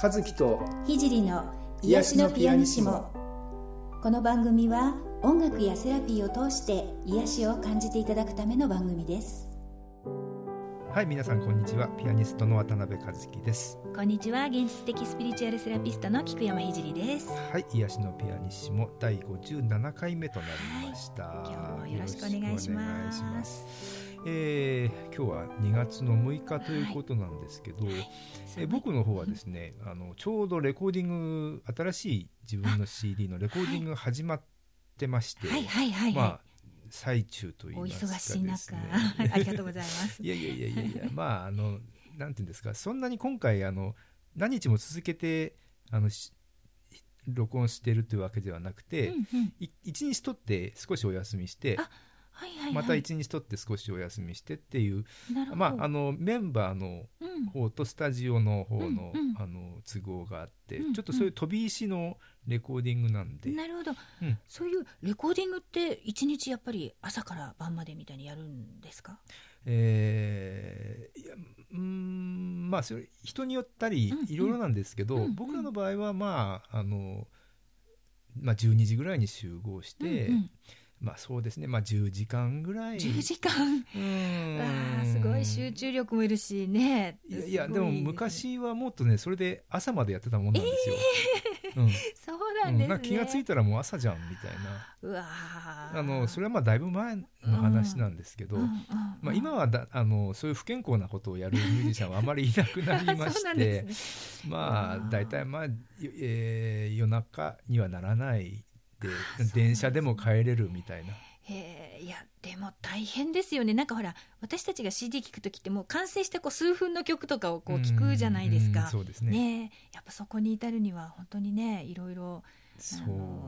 和樹と聖の癒しのピアニシモ。この番組は音楽やセラピーを通して癒しを感じていただくための番組です。はい皆さんこんにちは。ピアニストの渡辺和樹です。こんにちは。現実的スピリチュアルセラピストの菊山聖です。はい癒しのピアニシモ第57回目となりました、はい、今日もよろしくお願いしますえー、今日は2月の6日ということなんですけど、はい、えー、僕の方はですね、あのちょうどレコーディング新しい自分の CD のレコーディングが始まってまして、はいはいはい、まあ最中と言いますか、ね、お忙しい中ありがとうございます。いやいやいやいやいやまああのなんていうんですかそんなに今回あの何日も続けてあの録音してるというわけではなくて、うんうん、一日取って少しお休みしてはいはいはい、また一日取って少しお休みしてっていうまあ、あのメンバーの方とスタジオの方のうん、あの都合があって、うんうん、ちょっとそういう飛び石のレコーディングなんで。なるほど、うん、そういうレコーディングって一日やっぱり朝から晩までみたいにやるんですか？えー、いやうんまあそれ人によったりいろいろなんですけど、うんうん、僕らの場合はまああの、まあ、12時ぐらいに集合して、うんうんまあそうですね、まあ10時間ぐらい。10時間うん。すごい集中力もいるしね。いやいや、でも昔はもっとね、それで朝までやってたもんなんですよ。えー、うん、そうなんですね、うん、気が付いたらもう朝じゃんみたいな。うわあの、それはまあだいぶ前の話なんですけど、うんうん、まあ今はだあのそういう不健康なことをやるミュージシャンはあまりいなくなりまして、ね、まあ大体まあ、えー、夜中にはならないで電車でも帰れるみたいな。へいやでも大変ですよね。なんかほら私たちが CD 聴く時ってもう完成してこう数分の曲とかをこう聴くじゃないですか。そうですね、ね、やっぱそこに至るには本当にねいろいろそ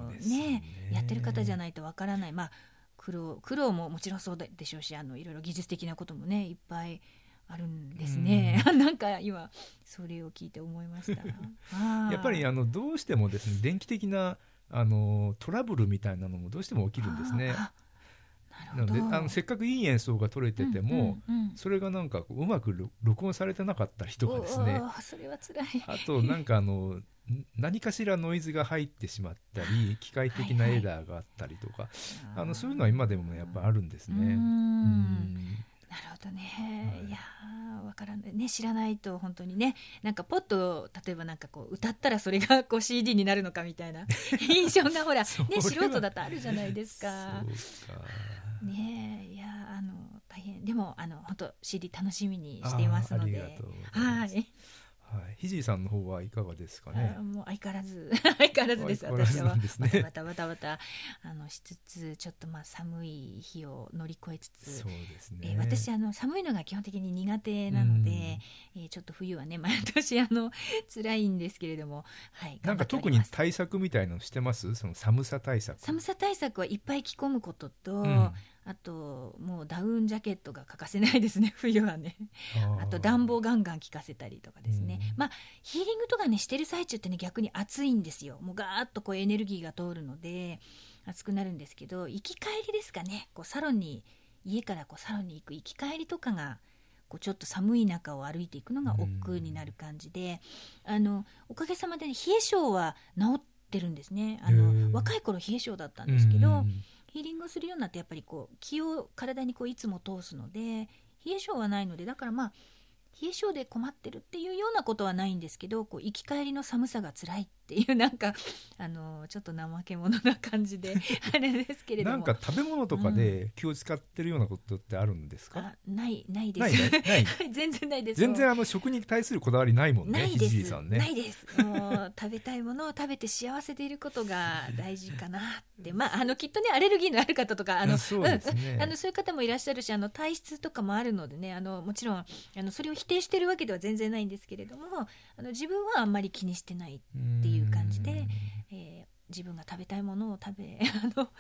うですね、ね、やってる方じゃないとわからない。まあ苦労苦労ももちろんそうでしょうしあのいろいろ技術的なこともねいっぱいあるんですね。なんか今それを聞いて思いました。やっぱりあのどうしてもですね電気的なあのトラブルみたいなのもどうしても起きるんですね。なのであのせっかくいい演奏が取れてても、うんうんうん、それがなんかうまく録音されてなかったりとかですねそれは辛い。あとなんかあの何かしらノイズが入ってしまったり機械的なエラーがあったりとか、はいはい、あのそういうのは今でもやっぱあるんですね。うんなるほどね、はい、いやわからないね知らないと本当にねなんかポッと例えばなんかこう歌ったらそれが こう CD になるのかみたいな 印象がほらね素人だとあるじゃないですか。ねいやあの大変。でもあの本当 CD 楽しみにしていますので。はい。はい、ひじいさんの方はいかがですかね？もう相変わらず 相変わらずです。私は、ね、バタバタバタあのしつつちょっとまあ寒い日を乗り越えつつ、そうですね。えー、私あの寒いのが基本的に苦手なので、えー、ちょっと冬はね 毎年あの辛いんですけれども、はい。なんか特に対策みたいなのしてます？その寒さ対策。寒さ対策はいっぱい着込むことと。うんあともうダウンジャケットが欠かせないですね 冬はね。あと暖房ガンガン効かせたりとかですね、まあヒーリングとかねしてる最中ってね逆に暑いんですよ。もうガーッとこうエネルギーが通るので暑くなるんですけど行き帰りですかね。こうサロンに家からこうサロンに行く行き帰りとかがこうちょっと寒い中を歩いていくのが億劫になる感じで、あのおかげさまで、ね、冷え性は治ってるんですね。あの若い頃冷え性だったんですけど、ヒーリングするようになってやっぱりこう気を体にこういつも通すので冷え性はないのでだからまあ冷え性で困ってるっていうようなことはないんですけどこう生き返りの寒さが辛いっていうなんかあのちょっと怠け者な感じで あれですけれども。なんか食べ物とかで気を使ってるようなことってあるんですか、うん、ないないです。全然ないです。全然あの食に対するこだわりないもんねないです、ね、ないです。もう食べたいものを食べて幸せでいることが大事かなって。まああのきっとねアレルギーのある方とかあのそう、ね。うん、あのそういう方もいらっしゃるしあの体質とかもあるのでねあのもちろんあのそれを否定してるわけでは全然ないんですけれどもあの自分はあんまり気にしてないっていう感じで、えー、自分が食べたいものを食べ あの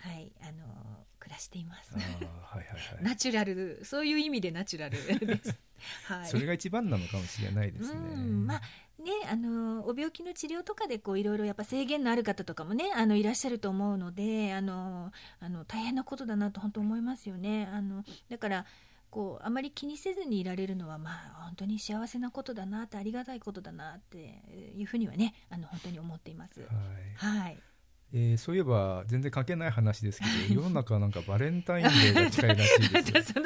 はいあの暮らしています。はいはいはい、ナチュラルそういう意味でナチュラルです。はい。それが一番なのかもしれないですね。まあねあのお病気の治療とかでこういろいろやっぱ制限のある方とかもねあのいらっしゃると思うのであのあの大変なことだなと本当思いますよね。あのだからこうあまり気にせずにいられるのはまあ本当に幸せなことだなってありがたいことだなっていうふうにはねあの本当に思っています。はい、はい。えー、そういえば全然関係ない話ですけど 世の中なんかバレンタインデーが近いらしいです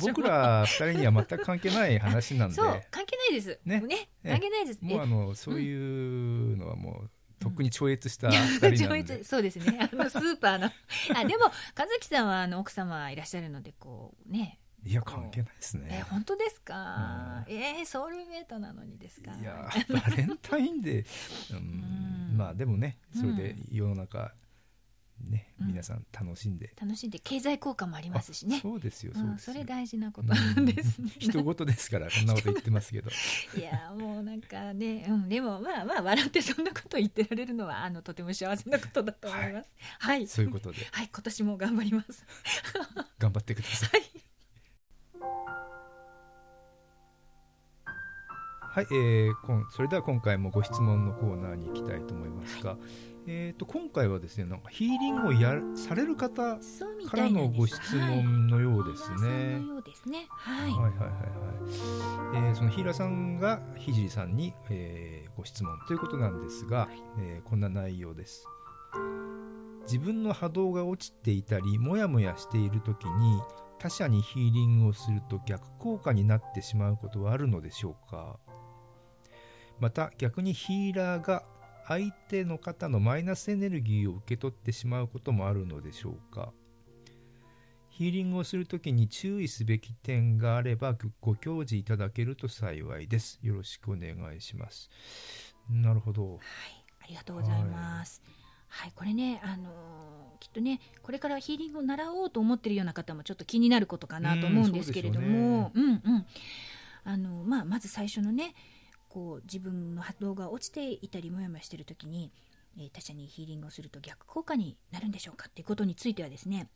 僕ら二人には全く関係ない話なんで。そう関係ないです。ね。ね関係ないです。もうあのそういうのはもう、とっくに超越した二人なんで、うん、そうですね。あのスーパーの。あでも和樹さんはあの奥様いらっしゃるのでこうねいや関係ないですね。えー、本当ですか？うん、えー、ソウルメイトなのにですか？いやバレンタインデー、うん、うん、まあでもねそれで世の中、ね、皆さん楽しんで、楽しんで経済効果もありますしね。そうですよ。それ大事なことなんですね。人事ですからこんなこと言ってますけど。いやもうなんかね、うんでもまあまあ笑ってそんなこと言ってられるのはあのとても幸せなことだと思います。はい。はい、そういうことで。はい今年も頑張ります。頑張ってください。はいはい、えー、こんそれでは今回もご質問のコーナーに行きたいと思いますが、えーと、今回はですねなんかヒーリングをやされる方からのご質問のようですね。はい、はいはいはいはい。えー、そのヒーラーさんがひじりさんに、えー、ご質問ということなんですが、はい、えー、こんな内容です。自分の波動が落ちていたりもやもやしている時に他者にヒーリングをすると逆効果になってしまうことはあるのでしょうか？また逆にヒーラーが相手の方のマイナスエネルギーを受け取ってしまうこともあるのでしょうか？ヒーリングをするときに注意すべき点があればご教示いただけると幸いです。よろしくお願いします。なるほど。はい、ありがとうございます。はい、はい、これね、あのー、きっとね、これからヒーリングを習おうと思ってるような方もちょっと気になることかなと思うんですけれども、うん、ね、うんうんあのまあ、まず最初のね、こう自分の波動が落ちていたりもやもやしている時に、えー、他者にヒーリングをすると逆効果になるんでしょうかっていうことについてはですね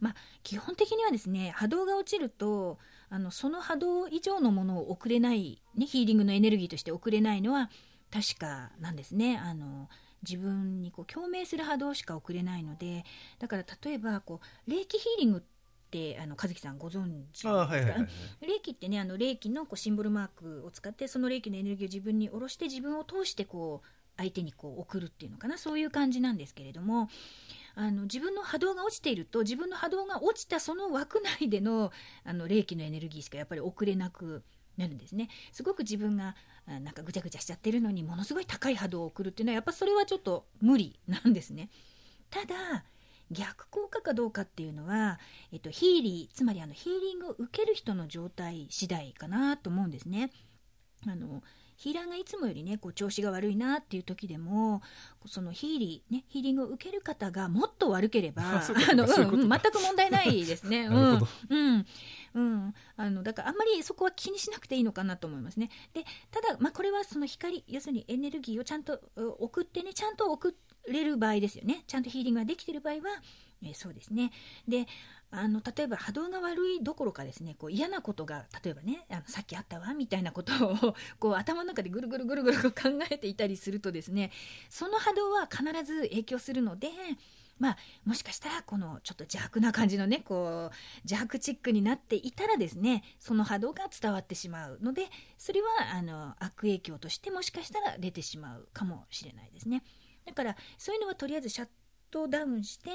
まあ、基本的にはですね波動が落ちるとあのその波動以上のものを送れない、ね、ヒーリングのエネルギーとして送れないのは確かなんですね。あの自分にこう共鳴する波動しか送れないのでだから例えばこう霊気ヒーリングっってあの和樹さんご存知ですか、はいはいはい、霊気ってねあの霊気のこうシンボルマークを使ってその霊気のエネルギーを自分に下ろして自分を通してこう相手にこう送るっていうのかな？そういう感じなんですけれどもあの自分の波動が落ちていると自分の波動が落ちたその枠内でのあの霊気のエネルギーしかやっぱり送れなくなるんですね。すごく自分がなんかぐちゃぐちゃしちゃってるのにものすごい高い波動を送るっていうのはやっぱそれはちょっと無理なんですね。ただ逆効果かどうかっていうのは、えっと、ヒーリーつまりあのヒーリングを受ける人の状態次第かなと思うんですね。あのヒーラーがいつもよりねこう調子が悪いなっていう時でもそのヒーリーねヒーリングを受ける方がもっと悪ければ あの、うん、全く問題ないですね。うん、うんうん、あのだからあんまりそこは気にしなくていいのかなと思いますね。でただ、まあ、これはその光要するにエネルギーをちゃんと送ってねちゃんと送れる場合ですよね。ちゃんとヒーリングができている場合は、えー、そうですね。で、あの例えば波動が悪いどころかですねこう嫌なことが例えばねあのさっきあったわみたいなことをこう頭の中でぐるぐるぐるぐる考えていたりするとですねその波動は必ず影響するのでまあ、もしかしたらこのちょっと邪悪な感じのねこう邪悪チックになっていたらですねその波動が伝わってしまうのでそれはあの悪影響としてもしかしたら出てしまうかもしれないですね。だからそういうのはとりあえずシャットダウンして、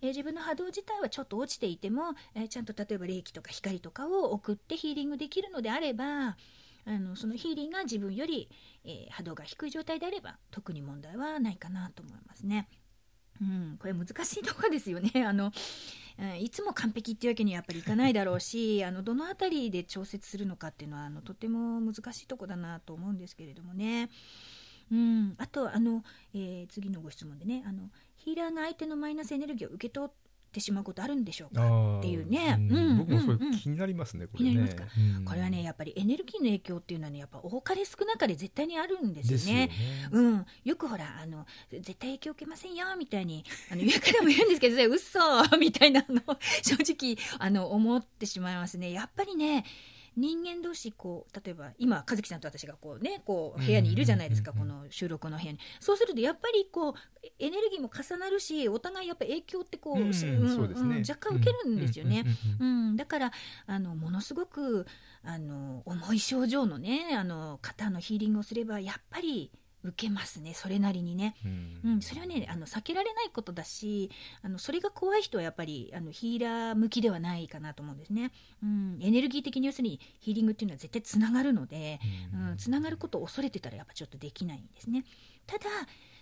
えー、自分の波動自体はちょっと落ちていても、えー、ちゃんと例えば冷気とか光とかを送ってヒーリングできるのであればあのそのヒーリングが自分より、えー、波動が低い状態であれば特に問題はないかなと思いますね。うん、これ難しいとこですよね。あの、いつも完璧っていうわけにはやっぱりいかないだろうし、あの、どの辺りで調節するのかっていうのは、あの、とても難しいとこだなと思うんですけれどもね。うん、あとあの、えー、次のご質問でねあのヒーラーが相手のマイナスエネルギーを受け取ってしまうことあるんでしょうか？っていうね、うんうん、僕もそれ気になりますね、これね、これはねやっぱりエネルギーの影響っていうのはねやっぱ多かれ少なかれ絶対にあるんですよね。よね。うん、よくほらあの絶対影響受けませんよみたいに あの言う方もいるんですけど嘘 みたいなの正直あの思ってしまいますね。やっぱりね人間同士こう例えば今和樹さんと私がこうねこう部屋にいるじゃないですか、この収録の部屋に。そうするとやっぱりこうエネルギーも重なるしお互いやっぱ影響ってこう,、うん若干受けるんですよね、うんだからあのものすごくあの重い症状のねあの方のヒーリングをすればやっぱり受けますねそれなりにね、うん、うん、それはねあの避けられないことだしあのそれが怖い人はやっぱりあのヒーラー向きではないかなと思うんですね、うん、エネルギー的に要するにヒーリングっていうのは絶対つながるので、うん、つながることを恐れてたらやっぱちょっとできないんですね。ただ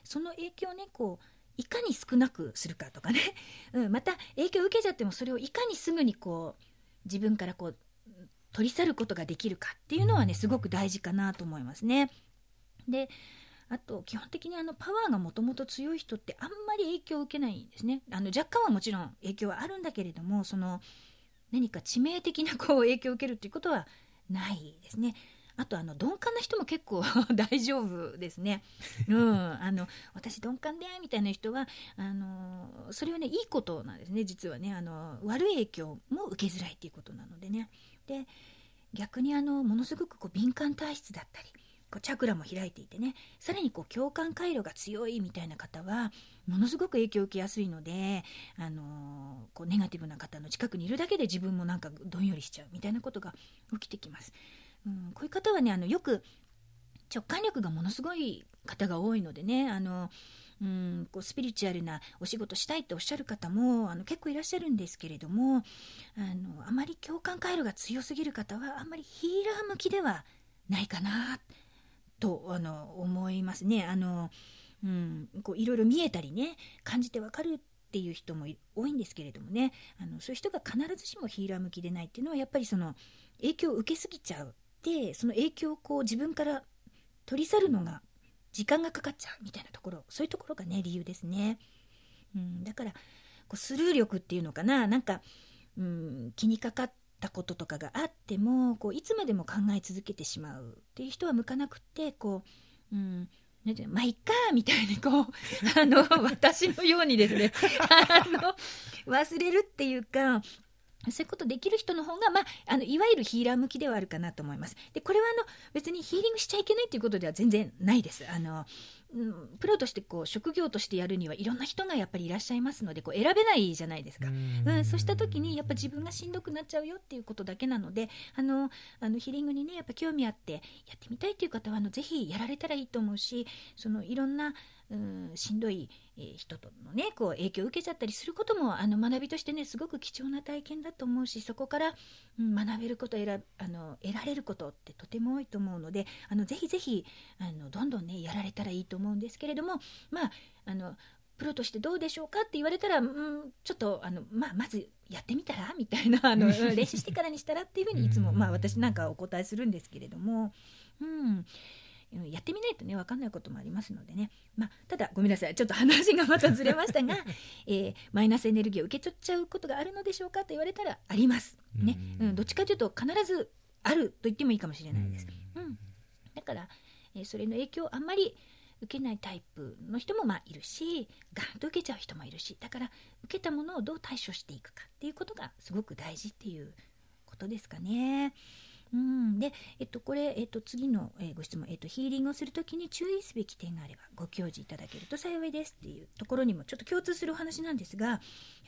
その影響をねこういかに少なくするかとかね、うん、また影響を受けちゃってもそれをいかにすぐにこう自分からこう取り去ることができるかっていうのはねすごく大事かなと思いますね。であと基本的にあのパワーがもともと強い人ってあんまり影響を受けないんですねあの若干はもちろん影響はあるんだけれどもその何か致命的なこう影響を受けるっていうことはないですね。あとあの鈍感な人も結構 大丈夫ですね。うん、あの私鈍感でみたいな人はあのそれはねいいことなんですね実はねあの悪い影響も受けづらいっていうことなのでね。で逆にあのものすごくこう敏感体質だったりこうチャクラも開いていてねさらにこう共感回路が強いみたいな方はものすごく影響を受けやすいので、あのー、こうネガティブな方の近くにいるだけで自分もなんかどんよりしちゃうみたいなことが起きてきます。うん、こういう方はねあのよく直感力がものすごい方が多いのでねあのうんこうスピリチュアルなお仕事したいっておっしゃる方もあの結構いらっしゃるんですけれどもあのあまり共感回路が強すぎる方はあんまりヒーラー向きではないかなとあの思いますね。あのうん、こういろいろ見えたりね感じてわかるっていう人も多いんですけれどもねあのそういう人が必ずしもヒーラー向きでないっていうのはやっぱりその影響を受けすぎちゃうでその影響をこう自分から取り去るのが時間がかかっちゃうみたいなところそういうところがね理由ですね。うん、だからこうスルー力っていうのかななんか、うん、気にかかったこととかがあってもこういつまでも考え続けてしまうっていう人は向かなくってこう、うん、なんてうのまあいっかみたいにこうあの私のようにですねあの忘れるっていうかそういうことできる人の方が、まあ、あのいわゆるヒーラー向きではあるかなと思います。でこれはあの別にヒーリングしちゃいけないということでは全然ないです。あの、プロとしてこう職業としてやるにはいろんな人がやっぱりいらっしゃいますのでこう選べないじゃないですか、うん、そうした時にやっぱ自分がしんどくなっちゃうよっていうことだけなのであのあのヒーリングにねやっぱ興味あってやってみたいという方はあのぜひやられたらいいと思うしそのいろんなうんしんどい、え人とのねこう影響を受けちゃったりすることもあの学びとしてねすごく貴重な体験だと思うしそこから、うん、学べること選あの得られることってとても多いと思うのであのぜひぜひあのどんどんねやられたらいいと思うんですけれどもまああのプロとしてどうでしょうかって言われたら、うん、ちょっとあの、まあ、まずやってみたらみたいなあの練習してからにしたらっていうふうにいつも、まあ、私なんかお答えするんですけれども。うんやってみないとね分かんないこともありますのでね、まあ、ただごめんなさい。ちょっと話がまたずれましたが、えー、マイナスエネルギーを受け取っちゃうことがあるのでしょうかと言われたらあります、ね。うん、どっちかというと必ずあると言ってもいいかもしれないです、うん、だから、えー、それの影響をあんまり受けないタイプの人もまあいるしガンと受けちゃう人もいるしだから受けたものをどう対処していくかっていうことがすごく大事っていうことですかね。うん、で、えっと、これ、えっと、次の、えー、ご質問、えっと、ヒーリングをするときに注意すべき点があればご教示いただけると幸いですっていうところにもちょっと共通するお話なんですがや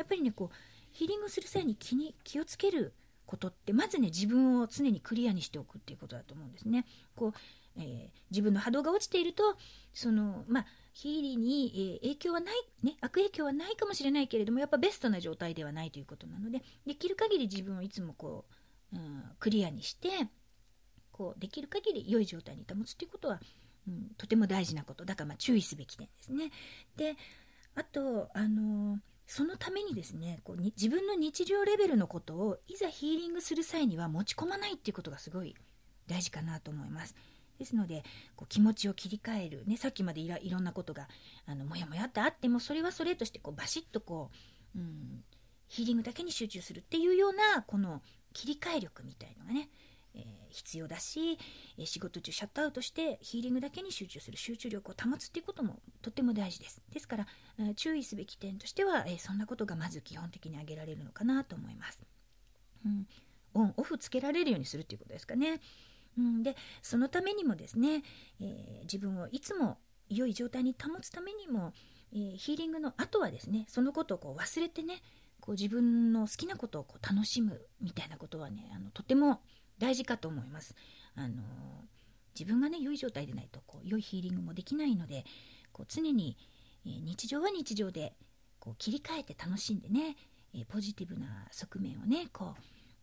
っぱりねこうヒーリングする際に気に気をつけることってまずね自分を常にクリアにしておくっていうことだと思うんですね。こうえー、自分の波動が落ちているとその、まあ、ヒーリーに、えー、影響はない、ね、悪影響はないかもしれないけれどもやっぱベストな状態ではないということなのでできる限り自分をいつもこううん、クリアにしてこうできる限り良い状態に保つということは、うん、とても大事なことだからま注意すべき点ですね。であとあのそのためにですねこうに自分の日常レベルのことをいざヒーリングする際には持ち込まないっていうことがすごい大事かなと思います。ですのでこう気持ちを切り替える、ね、さっきまでいろんなことがあのもやもやってあってもそれはそれとしてこうバシッとこう、うん、ヒーリングだけに集中するっていうようなこの切り替え力みたいのがね、えー、必要だし、え仕事中シャットアウトしてヒーリングだけに集中する集中力を保つっていうこともとっても大事です。ですから、え注意すべき点としては、えそんなことがまず基本的に挙げられるのかなと思います。うんオンオフつけられるようにするっていうことですかね。うん、でそのためにもですね、えー、自分をいつも良い状態に保つためにも、えー、ヒーリングの後はですねそのことをこう忘れてねこう自分の好きなことをこう楽しむみたいなことはねあのとても大事かと思います。あの自分がね良い状態でないとこう良いヒーリングもできないのでこう常に、日常は日常でこう切り替えて楽しんでね、ポジティブな側面をねこ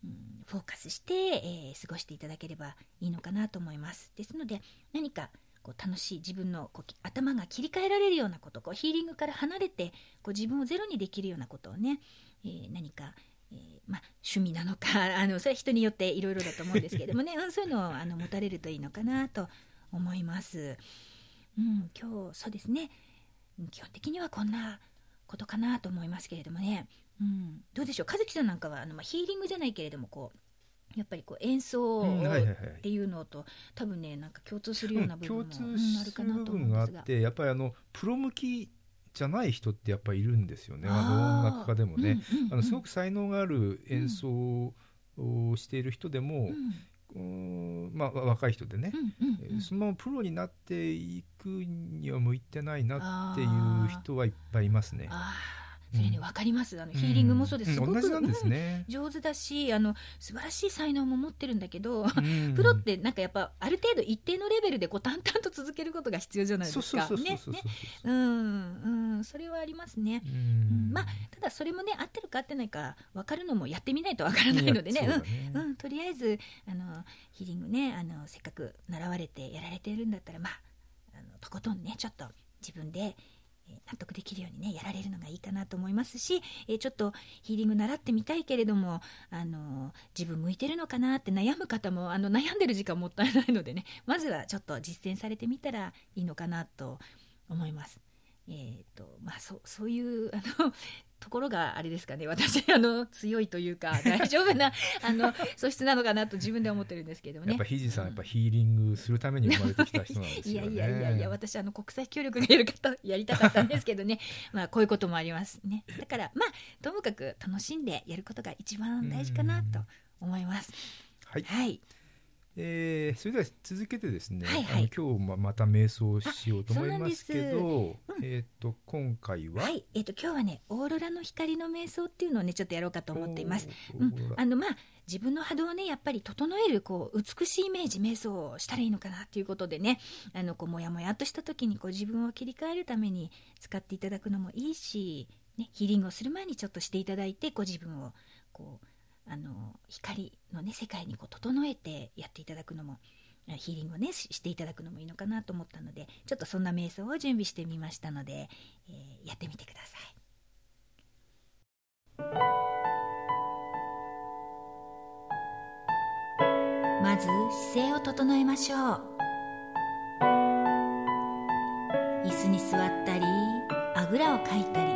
う、うん、フォーカスして、えー、過ごしていただければいいのかなと思います。ですので何かこう楽しい自分のこう頭が切り替えられるようなことこうヒーリングから離れてこう自分をゼロにできるようなことをね、えー、何か、えー、まあ、趣味なのか あのそれは人によっていろいろだと思うんですけれどもね、うん、そういうのをあの持たれるといいのかなと思います。うん、今日そうですね。基本的にはこんなことかなと思いますけれどもね、うん、どうでしょう？和樹さんなんかはあの、まあ、ヒーリングじゃないけれどもこうやっぱりこう演奏っていうのと、多分ねなんか共通するような部分も、あるかなと思うんですが、やっぱりあのプロ向きじゃない人ってやっぱりいるんですよね。あの音楽家でもね、あのすごく才能がある演奏をしている人でも、うん、まあ、若い人でね、そのままプロになっていくには向いてないなっていう人はいっぱいいますね。それね分かります。あのヒーリングもそうです、すごく、ね、上手だしあの素晴らしい才能も持ってるんだけど、プロってなんかやっぱある程度一定のレベルでこう淡々と続けることが必要じゃないですか。ねうんうん。それはありますね。うん。まあただそれもね合ってるか合ってないか分かるのもやってみないと分からないのでね。ね。うん。うん。とりあえずあのヒーリングねあのせっかく習われてやられてるんだったらまああのとことんねちょっと自分で納得できるようにねやられるのがいいかなと思いますし、えちょっとヒーリング習ってみたいけれどもあの自分向いてるのかなって悩む方もあの悩んでる時間もったいないのでねまずはちょっと実践されてみたらいいのかなと思います。えーとまあ、そそういうあのところがあれですかね。私あの強いというか 大丈夫なあの素質なのかなと自分で思ってるんですけどもね。やっぱひじさん、やっぱヒーリングするために生まれてきた人なんですよ、ね、いやいやいやいや私あの国際協力がやる方やりたかったんですけどね。まあこういうこともありますね。だからまあともかく楽しんでやることが一番大事かなと思います。はい、はいえー、それでは続けてですね、はいはい、今日ままた瞑想しようと思いますけど、うん、えっ、ー、と今回は、はい。えーと、今日はねオーロラの光の瞑想っていうのをねちょっとやろうかと思っています。うん、あのまあ自分の波動をねやっぱり整えるこう美しいイメージ瞑想をしたらいいのかなということでねあのこうもやもやっとした時にこう自分を切り替えるために使っていただくのもいいし、ね、ヒーリングをする前にちょっとしていただいてご自分をこうあの光のね世界にこう整えてやっていただくのもヒーリングをねしていただくのもいいのかなと思ったのでちょっとそんな瞑想を準備してみましたので、えー、やってみてください。まず姿勢を整えましょう椅子に座ったりあぐらをかいたり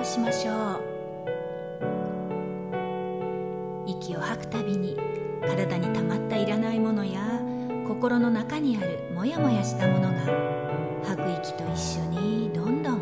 をしましょう。息を吐くたびに体にたまったいらないものや心の中にあるモヤモヤしたものが吐く息と一緒にどんどん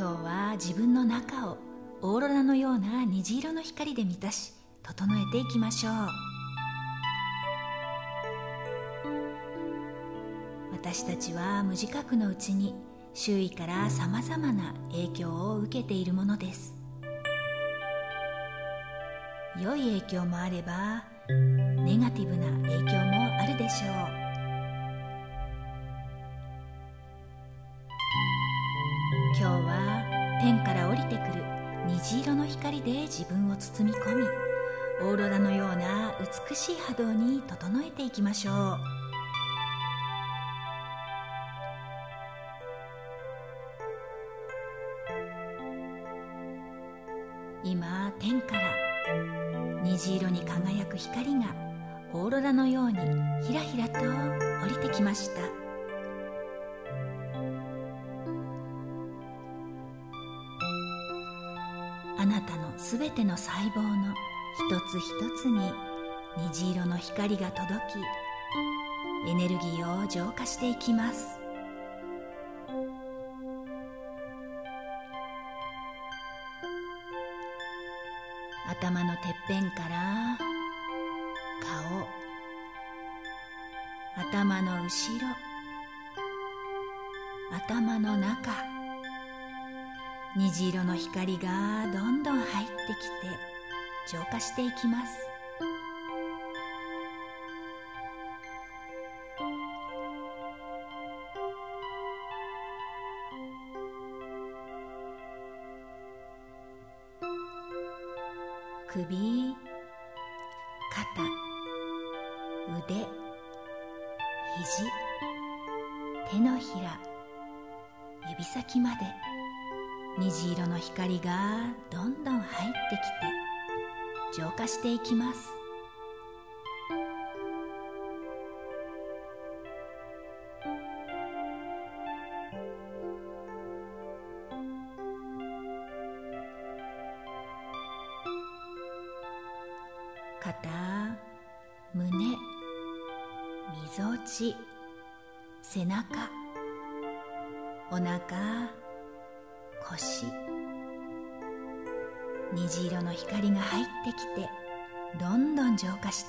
今日は自分の中をオーロラのような虹色の光で満たし整えていきましょう。私たちは無自覚のうちに周囲からさまざまな影響を受けているものです。良い影響もあればネガティブな影響もあるでしょう。天から降りてくる虹色の光で自分を包み込みオーロラのような美しい波動に整えていきましょう。今天から虹色に輝く光がオーロラのようにひらひらと降りてきました。すべての細胞の一つ一つに虹色の光が届きエネルギーを浄化していきます。頭のてっぺんから顔。頭の後ろ。頭の中。虹色の光がどんどん入ってきて浄化していきます。首肩腕肘手のひら指先まで。虹色の光がどんどん入ってきて浄化していきます。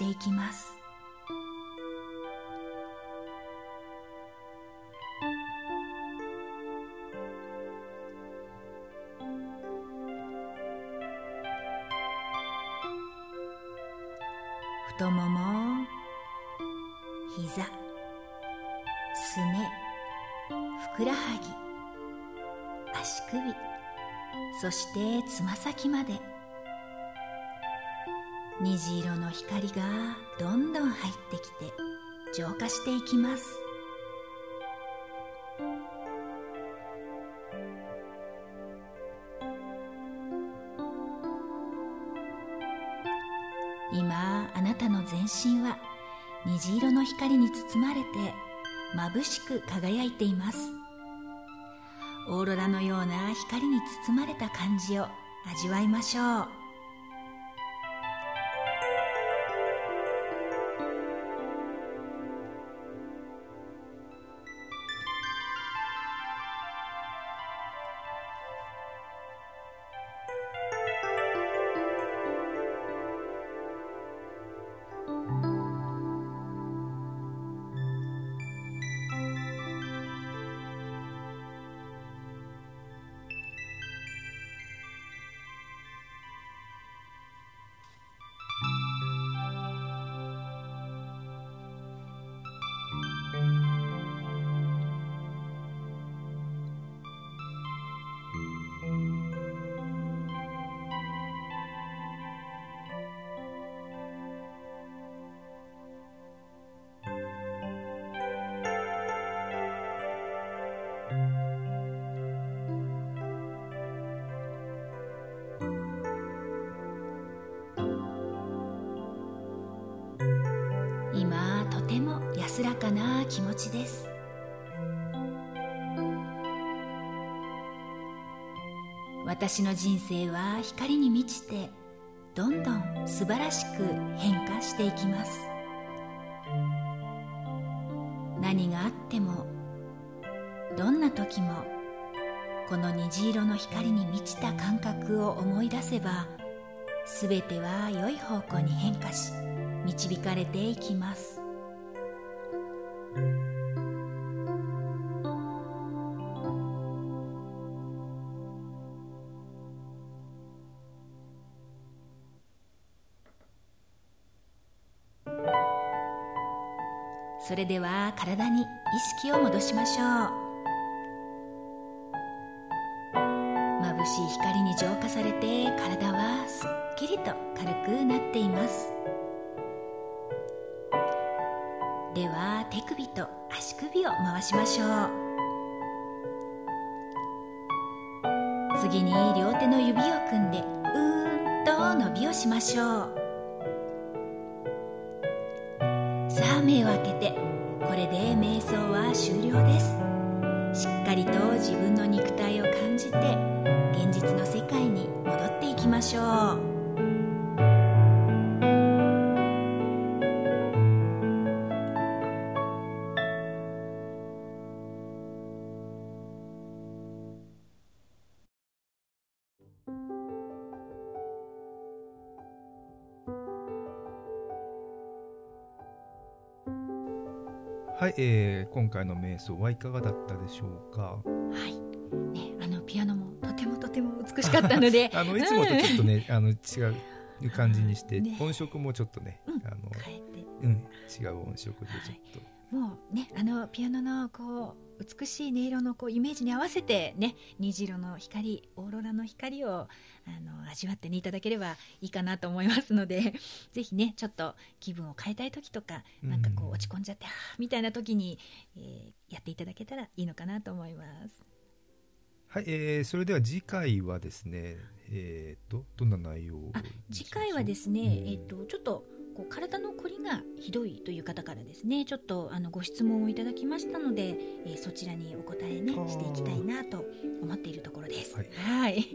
していきます。太もも膝すねふくらはぎ足首そしてつま先まで。虹色の光がどんどん入ってきて浄化していきます。今あなたの全身は虹色の光に包まれて眩しく輝いています。オーロラのような光に包まれた感じを味わいましょう。安らかな気持ちです。私の人生は光に満ちてどんどん素晴らしく変化していきます。何があってもどんな時もこの虹色の光に満ちた感覚を思い出せば全ては良い方向に変化し導かれていきます。それでは体に意識を戻しましょう。眩しい光に浄化されて体はすっきりと軽くなっています。では手首と足首を回しましょう。次に両手の指を組んでうーんと伸びをしましょう。目を開けてこれで瞑想は終了です。しっかりと自分の肉体を感じて現実の世界に戻っていきましょう。はい、えー、今回の瞑想はいかがだったでしょうか？はい、ね、あのピアノもとてもとても美しかったので、あのいつもとちょっとね、あの違う感じにして、ね、音色もちょっとね、うん、あの、うん、違う音色でちょっと。はい。もうねあのピアノのこう美しい音色のこうイメージに合わせてね虹色の光オーロラの光をあの味わってねいただければいいかなと思いますので ぜひねちょっと気分を変えたい時とかなんかこう落ち込んじゃって、うん、みたいな時に、えー、やっていただけたらいいのかなと思います。はい、えー、それでは次回はですね、えーと、どんな内容次回はですね、えーとちょっとこう体のこりがひどいという方からですねちょっとあのご質問をいただきましたので、えー、そちらにお答えねしていきたいなと思っているところです。はい。はい、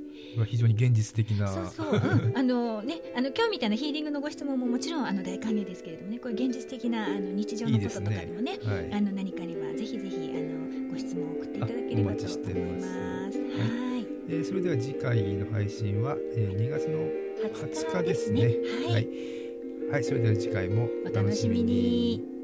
非常に現実的な。そうそう。うん、あのねあの今日みたいなヒーリングのご質問ももちろんあの大歓迎ですけれどもねこれ現実的なあの日常のこととかにもね、ねはい、あの何かあればぜひぜひあのご質問を送っていただければと思います。はい。えー、それでは次回の配信は、えー、2月の20日ですね。はい、はいはい、それでは次回もお楽しみに。